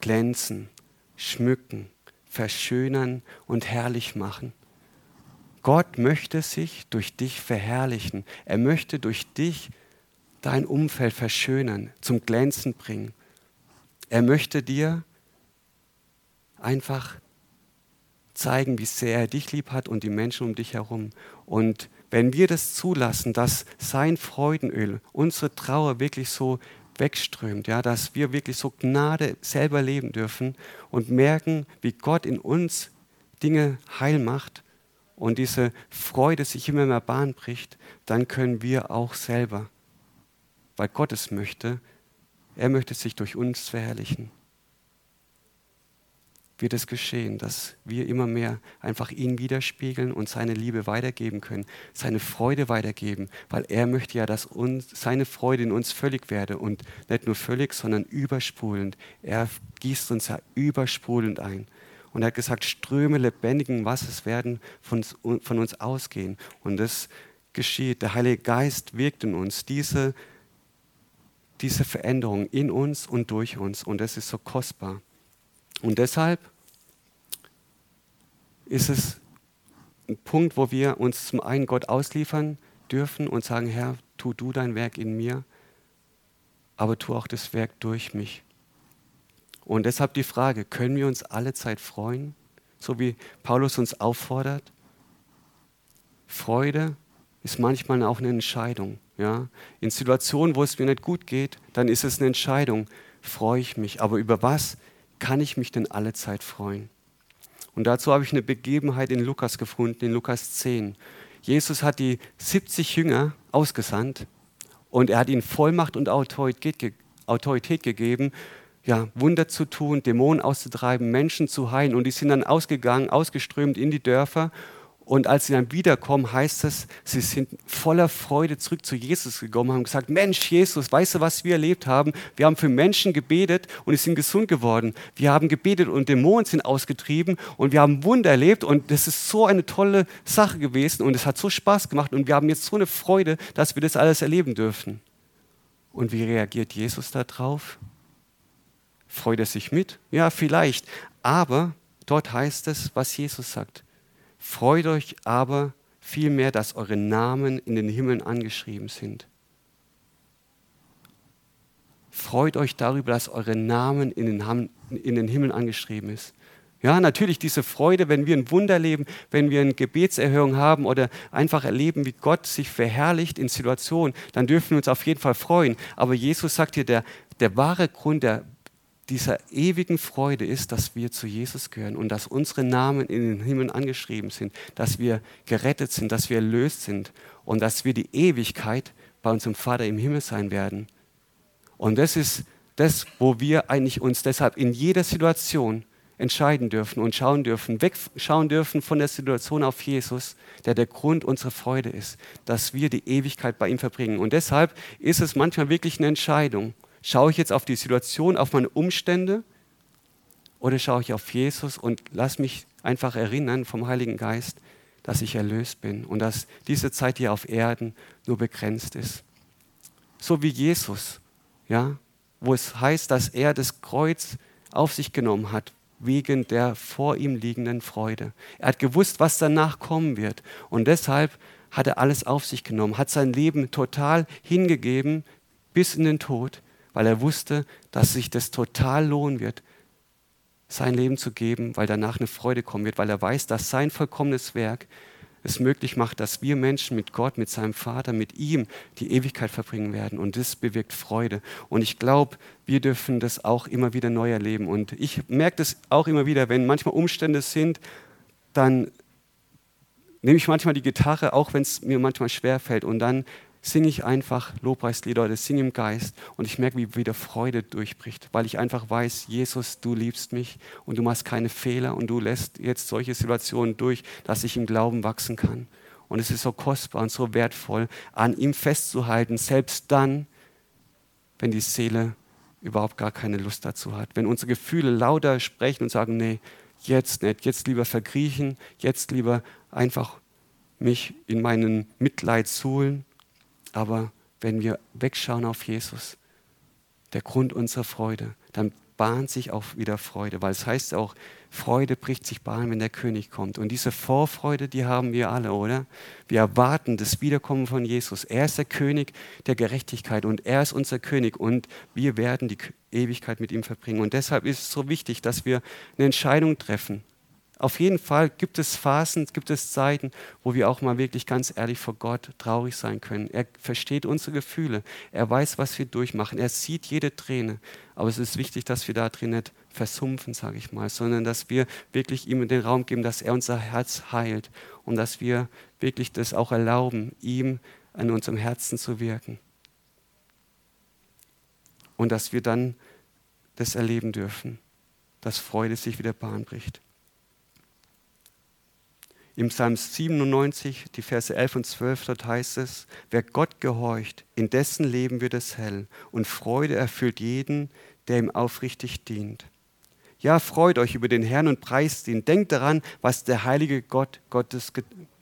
glänzen, schmücken, verschönern und herrlich machen. Gott möchte sich durch dich verherrlichen. Er möchte durch dich dein Umfeld verschönern, zum Glänzen bringen. Er möchte dir einfach zeigen, wie sehr er dich lieb hat und die Menschen um dich herum. Und wenn wir das zulassen, dass sein Freudenöl unsere Trauer wirklich so wegströmt, ja, dass wir wirklich so Gnade selber leben dürfen und merken, wie Gott in uns Dinge heil macht und diese Freude sich immer mehr Bahn bricht, dann können wir auch selber, weil Gott es möchte, er möchte sich durch uns verherrlichen. Wird es geschehen, dass wir immer mehr einfach ihn widerspiegeln und seine Liebe weitergeben können, seine Freude weitergeben, weil er möchte ja, dass uns, seine Freude in uns völlig werde und nicht nur völlig, sondern übersprudelnd. Er gießt uns ja übersprudelnd ein. Und er hat gesagt, Ströme lebendigen Wassers werden von, von uns ausgehen. Und das geschieht. Der Heilige Geist wirkt in uns. Diese, diese Veränderung in uns und durch uns. Und das ist so kostbar. Und deshalb ist es ein Punkt, wo wir uns zum einen Gott ausliefern dürfen und sagen, Herr, tu du dein Werk in mir, aber tu auch das Werk durch mich. Und deshalb die Frage, können wir uns alle Zeit freuen, so wie Paulus uns auffordert? Freude ist manchmal auch eine Entscheidung. Ja? In Situationen, wo es mir nicht gut geht, dann ist es eine Entscheidung, freue ich mich. Aber über was kann ich mich denn alle Zeit freuen? Und dazu habe ich eine Begebenheit in Lukas gefunden, in Lukas 10. Jesus hat die 70 Jünger ausgesandt und er hat ihnen Vollmacht und Autorität, gegeben, ja, Wunder zu tun, Dämonen auszutreiben, Menschen zu heilen. Und die sind dann ausgegangen, ausgeströmt in die Dörfer und als sie dann wiederkommen, heißt es, sie sind voller Freude zurück zu Jesus gekommen, haben gesagt, Mensch, Jesus, weißt du, was wir erlebt haben? Wir haben für Menschen gebetet und sie sind gesund geworden. Wir haben gebetet und Dämonen sind ausgetrieben und wir haben Wunder erlebt und das ist so eine tolle Sache gewesen und es hat so Spaß gemacht und wir haben jetzt so eine Freude, dass wir das alles erleben dürfen. Und wie reagiert Jesus darauf? Freut er sich mit? Ja, vielleicht. Aber dort heißt es, was Jesus sagt. Freut euch aber vielmehr, dass eure Namen in den Himmeln angeschrieben sind. Freut euch darüber, dass eure Namen in den, in den Himmeln angeschrieben ist. Ja, natürlich diese Freude, wenn wir ein Wunder erleben, wenn wir eine Gebetserhörung haben oder einfach erleben, wie Gott sich verherrlicht in Situationen, dann dürfen wir uns auf jeden Fall freuen. Aber Jesus sagt hier, der, der wahre Grund der dieser ewigen Freude ist, dass wir zu Jesus gehören und dass unsere Namen in den Himmel angeschrieben sind, dass wir gerettet sind, dass wir erlöst sind und dass wir die Ewigkeit bei unserem Vater im Himmel sein werden. Und das ist das, wo wir eigentlich uns deshalb in jeder Situation entscheiden dürfen und schauen dürfen, wegschauen dürfen von der Situation auf Jesus, der der Grund unserer Freude ist, dass wir die Ewigkeit bei ihm verbringen. Und deshalb ist es manchmal wirklich eine Entscheidung. Schaue ich jetzt auf die Situation, auf meine Umstände oder schaue ich auf Jesus und lass mich einfach erinnern vom Heiligen Geist, dass ich erlöst bin und dass diese Zeit hier auf Erden nur begrenzt ist. So wie Jesus, ja, wo es heißt, dass er das Kreuz auf sich genommen hat, wegen der vor ihm liegenden Freude. Er hat gewusst, was danach kommen wird. Und deshalb hat er alles auf sich genommen, hat sein Leben total hingegeben bis in den Tod, weil er wusste, dass sich das total lohnen wird, sein Leben zu geben, weil danach eine Freude kommen wird, weil er weiß, dass sein vollkommenes Werk es möglich macht, dass wir Menschen mit Gott, mit seinem Vater, mit ihm die Ewigkeit verbringen werden. Und das bewirkt Freude. Und ich glaube, wir dürfen das auch immer wieder neu erleben. Und ich merke das auch immer wieder, wenn manchmal Umstände sind, dann nehme ich manchmal die Gitarre, auch wenn es mir manchmal schwer fällt. Und dann singe ich einfach Lobpreislieder oder singe im Geist und ich merke, wie wieder Freude durchbricht, weil ich einfach weiß, Jesus, du liebst mich und du machst keine Fehler und du lässt jetzt solche Situationen durch, dass ich im Glauben wachsen kann. Und es ist so kostbar und so wertvoll, an ihm festzuhalten, selbst dann, wenn die Seele überhaupt gar keine Lust dazu hat. Wenn unsere Gefühle lauter sprechen und sagen, nee, jetzt nicht, jetzt lieber verkriechen, jetzt lieber einfach mich in meinen Mitleid suhlen aber wenn wir wegschauen auf Jesus, der Grund unserer Freude, dann bahnt sich auch wieder Freude, weil es heißt auch, Freude bricht sich Bahn, wenn der König kommt. Und diese Vorfreude, die haben wir alle, oder? Wir erwarten das Wiederkommen von Jesus. Er ist der König der Gerechtigkeit und er ist unser König und wir werden die Ewigkeit mit ihm verbringen. Und deshalb ist es so wichtig, dass wir eine Entscheidung treffen auf jeden Fall gibt es Phasen, gibt es Zeiten, wo wir auch mal wirklich ganz ehrlich vor Gott traurig sein können. Er versteht unsere Gefühle. Er weiß, was wir durchmachen. Er sieht jede Träne. Aber es ist wichtig, dass wir da drin nicht versumpfen, sage ich mal, sondern dass wir wirklich ihm den Raum geben, dass er unser Herz heilt und dass wir wirklich das auch erlauben, ihm an unserem Herzen zu wirken. Und dass wir dann das erleben dürfen dass Freude sich wieder Bahn bricht. Im Psalm 97, die Verse 11 und 12, dort heißt es, wer Gott gehorcht, in dessen Leben wird es hell und Freude erfüllt jeden, der ihm aufrichtig dient. Ja, freut euch über den Herrn und preist ihn. Denkt daran, was der heilige Gott, Gottes,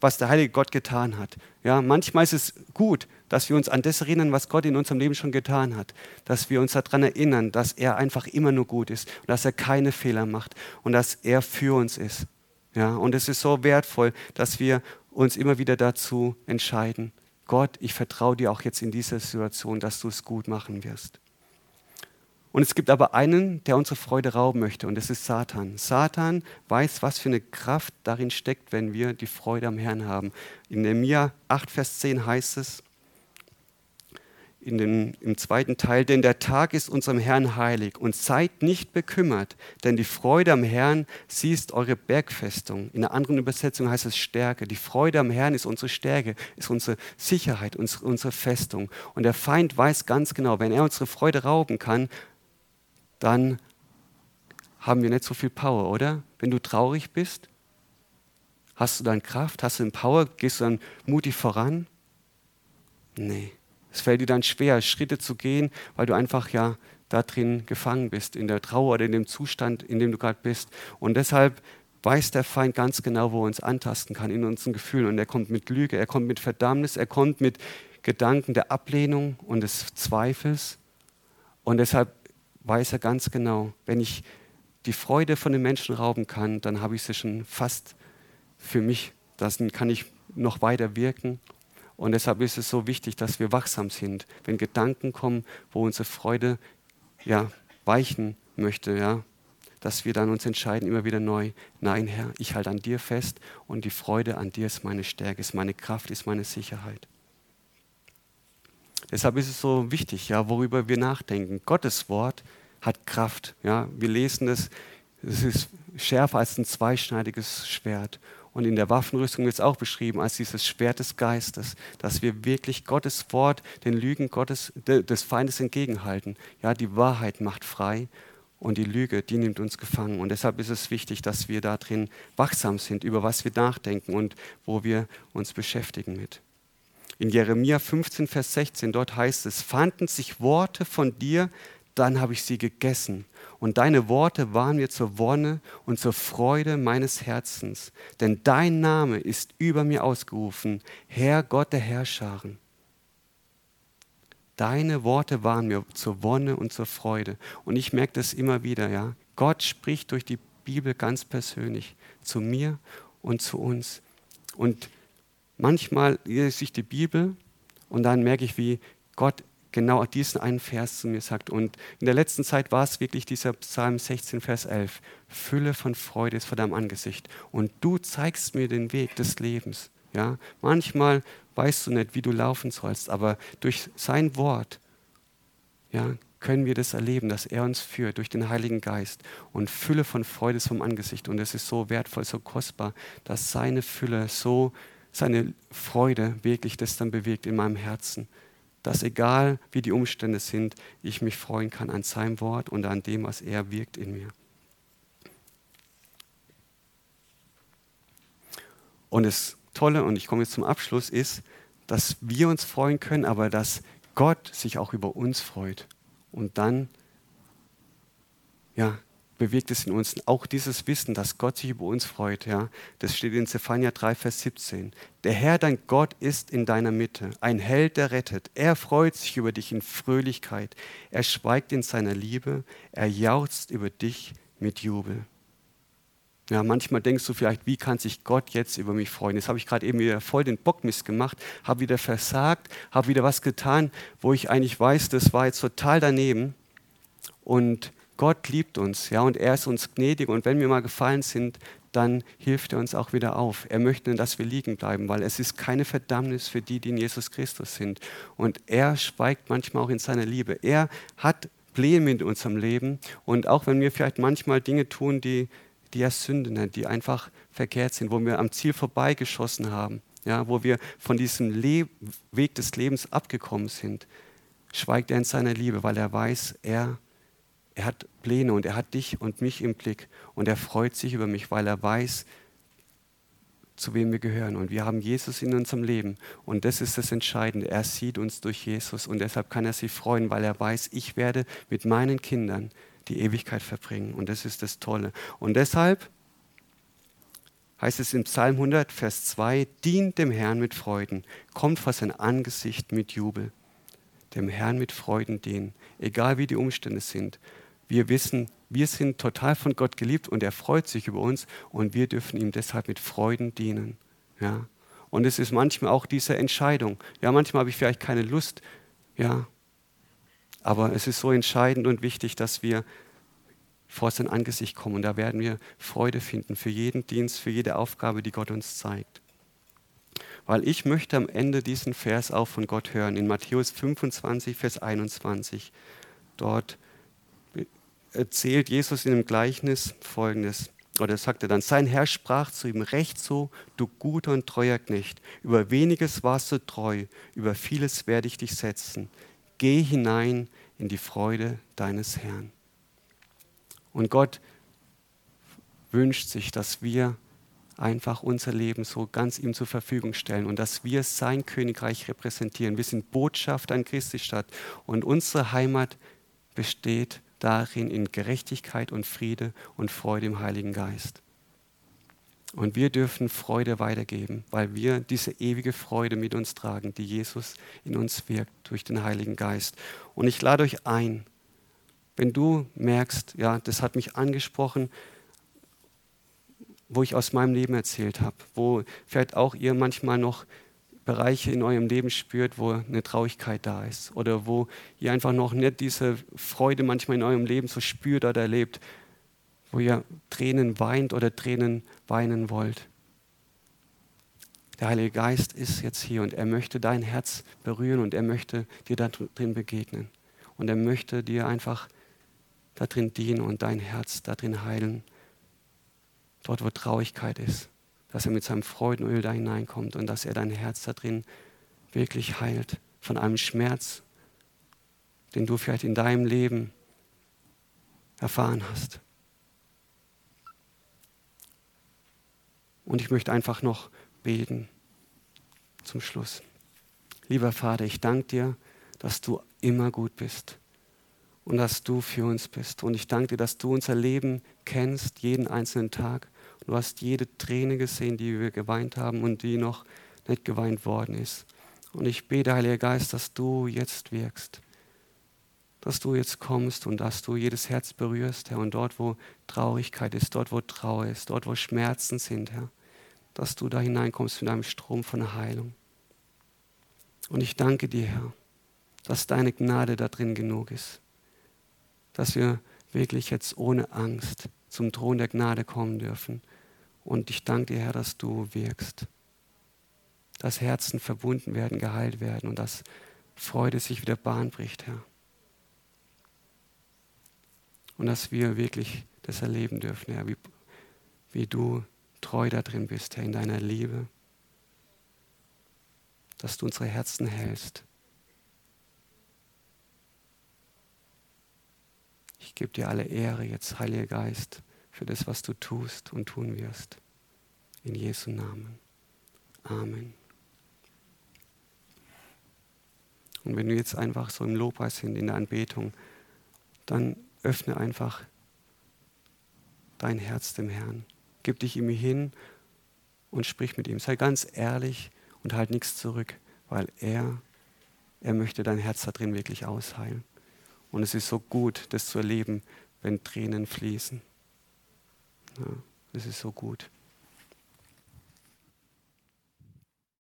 was der heilige Gott getan hat. Ja, manchmal ist es gut, dass wir uns an das erinnern, was Gott in unserem Leben schon getan hat. Dass wir uns daran erinnern, dass er einfach immer nur gut ist und dass er keine Fehler macht und dass er für uns ist. Ja, und es ist so wertvoll, dass wir uns immer wieder dazu entscheiden, Gott, ich vertraue dir auch jetzt in dieser Situation, dass du es gut machen wirst. Und es gibt aber einen, der unsere Freude rauben möchte, und das ist Satan. Satan weiß, was für eine Kraft darin steckt, wenn wir die Freude am Herrn haben. In Nehemiah 8, Vers 10 heißt es, in den, im zweiten Teil, denn der Tag ist unserem Herrn heilig und seid nicht bekümmert, denn die Freude am Herrn, sie ist eure Bergfestung. In einer anderen Übersetzung heißt es Stärke. Die Freude am Herrn ist unsere Stärke, ist unsere Sicherheit, unsere, unsere Festung. Und der Feind weiß ganz genau, wenn er unsere Freude rauben kann, dann haben wir nicht so viel Power, oder? Wenn du traurig bist, hast du dann Kraft, hast du dann Power, gehst du dann mutig voran? Nee. Es fällt dir dann schwer, Schritte zu gehen, weil du einfach ja da drin gefangen bist, in der Trauer oder in dem Zustand, in dem du gerade bist. Und deshalb weiß der Feind ganz genau, wo er uns antasten kann, in unseren Gefühlen. Und er kommt mit Lüge, er kommt mit Verdammnis, er kommt mit Gedanken der Ablehnung und des Zweifels. Und deshalb weiß er ganz genau, wenn ich die Freude von den Menschen rauben kann, dann habe ich sie schon fast für mich. Dann kann ich noch weiter wirken und deshalb ist es so wichtig, dass wir wachsam sind, wenn Gedanken kommen, wo unsere Freude ja, weichen möchte, ja, dass wir dann uns entscheiden, immer wieder neu, nein Herr, ich halte an dir fest und die Freude an dir ist meine Stärke, ist meine Kraft, ist meine Sicherheit. Deshalb ist es so wichtig, ja, worüber wir nachdenken. Gottes Wort hat Kraft. Ja. Wir lesen es, es ist schärfer als ein zweischneidiges Schwert. Und in der Waffenrüstung wird es auch beschrieben als dieses Schwert des Geistes, dass wir wirklich Gottes Wort den Lügen Gottes, des Feindes entgegenhalten. Ja, die Wahrheit macht frei und die Lüge, die nimmt uns gefangen. Und deshalb ist es wichtig, dass wir da drin wachsam sind, über was wir nachdenken und wo wir uns beschäftigen mit. In Jeremia 15, Vers 16, dort heißt es, fanden sich Worte von dir, dann habe ich sie gegessen. Und deine Worte waren mir zur Wonne und zur Freude meines Herzens. Denn dein Name ist über mir ausgerufen, Herr Gott der Herrscharen. Deine Worte waren mir zur Wonne und zur Freude. Und ich merke das immer wieder, ja. Gott spricht durch die Bibel ganz persönlich zu mir und zu uns. Und manchmal lese ich die Bibel und dann merke ich, wie Gott genau diesen einen Vers zu mir sagt. Und in der letzten Zeit war es wirklich dieser Psalm 16, Vers 11. Fülle von Freude ist vor deinem Angesicht. Und du zeigst mir den Weg des Lebens. Ja? Manchmal weißt du nicht, wie du laufen sollst, aber durch sein Wort ja, können wir das erleben, dass er uns führt durch den Heiligen Geist. Und Fülle von Freude ist vom Angesicht. Und es ist so wertvoll, so kostbar, dass seine Fülle so, seine Freude wirklich das dann bewegt in meinem Herzen dass egal wie die Umstände sind, ich mich freuen kann an seinem Wort und an dem, was er wirkt in mir. Und das Tolle, und ich komme jetzt zum Abschluss, ist, dass wir uns freuen können, aber dass Gott sich auch über uns freut. Und dann, ja, bewegt es in uns auch dieses Wissen, dass Gott sich über uns freut. Ja? Das steht in Zephania 3, Vers 17. Der Herr, dein Gott, ist in deiner Mitte, ein Held, der rettet. Er freut sich über dich in Fröhlichkeit. Er schweigt in seiner Liebe. Er jauchzt über dich mit Jubel. Ja, manchmal denkst du vielleicht, wie kann sich Gott jetzt über mich freuen? Jetzt habe ich gerade eben wieder voll den Bockmist gemacht, habe wieder versagt, habe wieder was getan, wo ich eigentlich weiß, das war jetzt total daneben. Und Gott liebt uns, ja, und er ist uns gnädig und wenn wir mal gefallen sind, dann hilft er uns auch wieder auf. Er möchte, dass wir liegen bleiben, weil es ist keine Verdammnis für die, die in Jesus Christus sind. Und er schweigt manchmal auch in seiner Liebe. Er hat Pläne in unserem Leben und auch wenn wir vielleicht manchmal Dinge tun, die, die er Sünde nennt, die einfach verkehrt sind, wo wir am Ziel vorbeigeschossen haben, ja, wo wir von diesem Le Weg des Lebens abgekommen sind, schweigt er in seiner Liebe, weil er weiß, er er hat Pläne und er hat dich und mich im Blick und er freut sich über mich, weil er weiß, zu wem wir gehören. Und wir haben Jesus in unserem Leben. Und das ist das Entscheidende. Er sieht uns durch Jesus und deshalb kann er sich freuen, weil er weiß, ich werde mit meinen Kindern die Ewigkeit verbringen. Und das ist das Tolle. Und deshalb heißt es im Psalm 100, Vers 2, dient dem Herrn mit Freuden, kommt vor sein Angesicht mit Jubel. Dem Herrn mit Freuden dienen, egal wie die Umstände sind. Wir wissen, wir sind total von Gott geliebt und er freut sich über uns und wir dürfen ihm deshalb mit Freuden dienen. Ja? Und es ist manchmal auch diese Entscheidung. Ja, manchmal habe ich vielleicht keine Lust. Ja, aber es ist so entscheidend und wichtig, dass wir vor sein Angesicht kommen. Und da werden wir Freude finden für jeden Dienst, für jede Aufgabe, die Gott uns zeigt. Weil ich möchte am Ende diesen Vers auch von Gott hören, in Matthäus 25, Vers 21. Dort erzählt Jesus in dem Gleichnis folgendes. Oder sagte dann, sein Herr sprach zu ihm, recht so, du guter und treuer Knecht, über weniges warst du treu, über vieles werde ich dich setzen. Geh hinein in die Freude deines Herrn. Und Gott wünscht sich, dass wir einfach unser Leben so ganz ihm zur Verfügung stellen und dass wir sein Königreich repräsentieren. Wir sind Botschafter an Christi Stadt und unsere Heimat besteht darin in Gerechtigkeit und Friede und Freude im Heiligen Geist. Und wir dürfen Freude weitergeben, weil wir diese ewige Freude mit uns tragen, die Jesus in uns wirkt durch den Heiligen Geist. Und ich lade euch ein, wenn du merkst, ja, das hat mich angesprochen, wo ich aus meinem Leben erzählt habe, wo vielleicht auch ihr manchmal noch Bereiche in eurem Leben spürt, wo eine Traurigkeit da ist oder wo ihr einfach noch nicht diese Freude manchmal in eurem Leben so spürt oder erlebt, wo ihr Tränen weint oder Tränen weinen wollt. Der Heilige Geist ist jetzt hier und er möchte dein Herz berühren und er möchte dir darin begegnen. Und er möchte dir einfach darin dienen und dein Herz darin heilen. Dort, wo Traurigkeit ist dass er mit seinem Freudenöl da hineinkommt und dass er dein Herz da drin wirklich heilt von einem Schmerz, den du vielleicht in deinem Leben erfahren hast. Und ich möchte einfach noch beten zum Schluss. Lieber Vater, ich danke dir, dass du immer gut bist und dass du für uns bist. Und ich danke dir, dass du unser Leben kennst, jeden einzelnen Tag Du hast jede Träne gesehen, die wir geweint haben und die noch nicht geweint worden ist. Und ich bete, Heiliger Geist, dass du jetzt wirkst. Dass du jetzt kommst und dass du jedes Herz berührst, Herr. Und dort, wo Traurigkeit ist, dort, wo Trauer ist, dort, wo Schmerzen sind, Herr. Dass du da hineinkommst mit einem Strom von Heilung. Und ich danke dir, Herr, dass deine Gnade da drin genug ist. Dass wir wirklich jetzt ohne Angst zum Thron der Gnade kommen dürfen und ich danke dir, Herr, dass du wirkst. Dass Herzen verbunden werden, geheilt werden und dass Freude sich wieder Bahn bricht, Herr. Und dass wir wirklich das erleben dürfen, Herr, wie, wie du treu da drin bist, Herr, in deiner Liebe. Dass du unsere Herzen hältst. Ich gebe dir alle Ehre jetzt, Heiliger Geist für das, was du tust und tun wirst. In Jesu Namen. Amen. Und wenn du jetzt einfach so im Lobpreis sind, in der Anbetung, dann öffne einfach dein Herz dem Herrn. Gib dich ihm hin und sprich mit ihm. Sei ganz ehrlich und halt nichts zurück, weil er, er möchte dein Herz da drin wirklich ausheilen. Und es ist so gut, das zu erleben, wenn Tränen fließen. Ja, das ist so gut.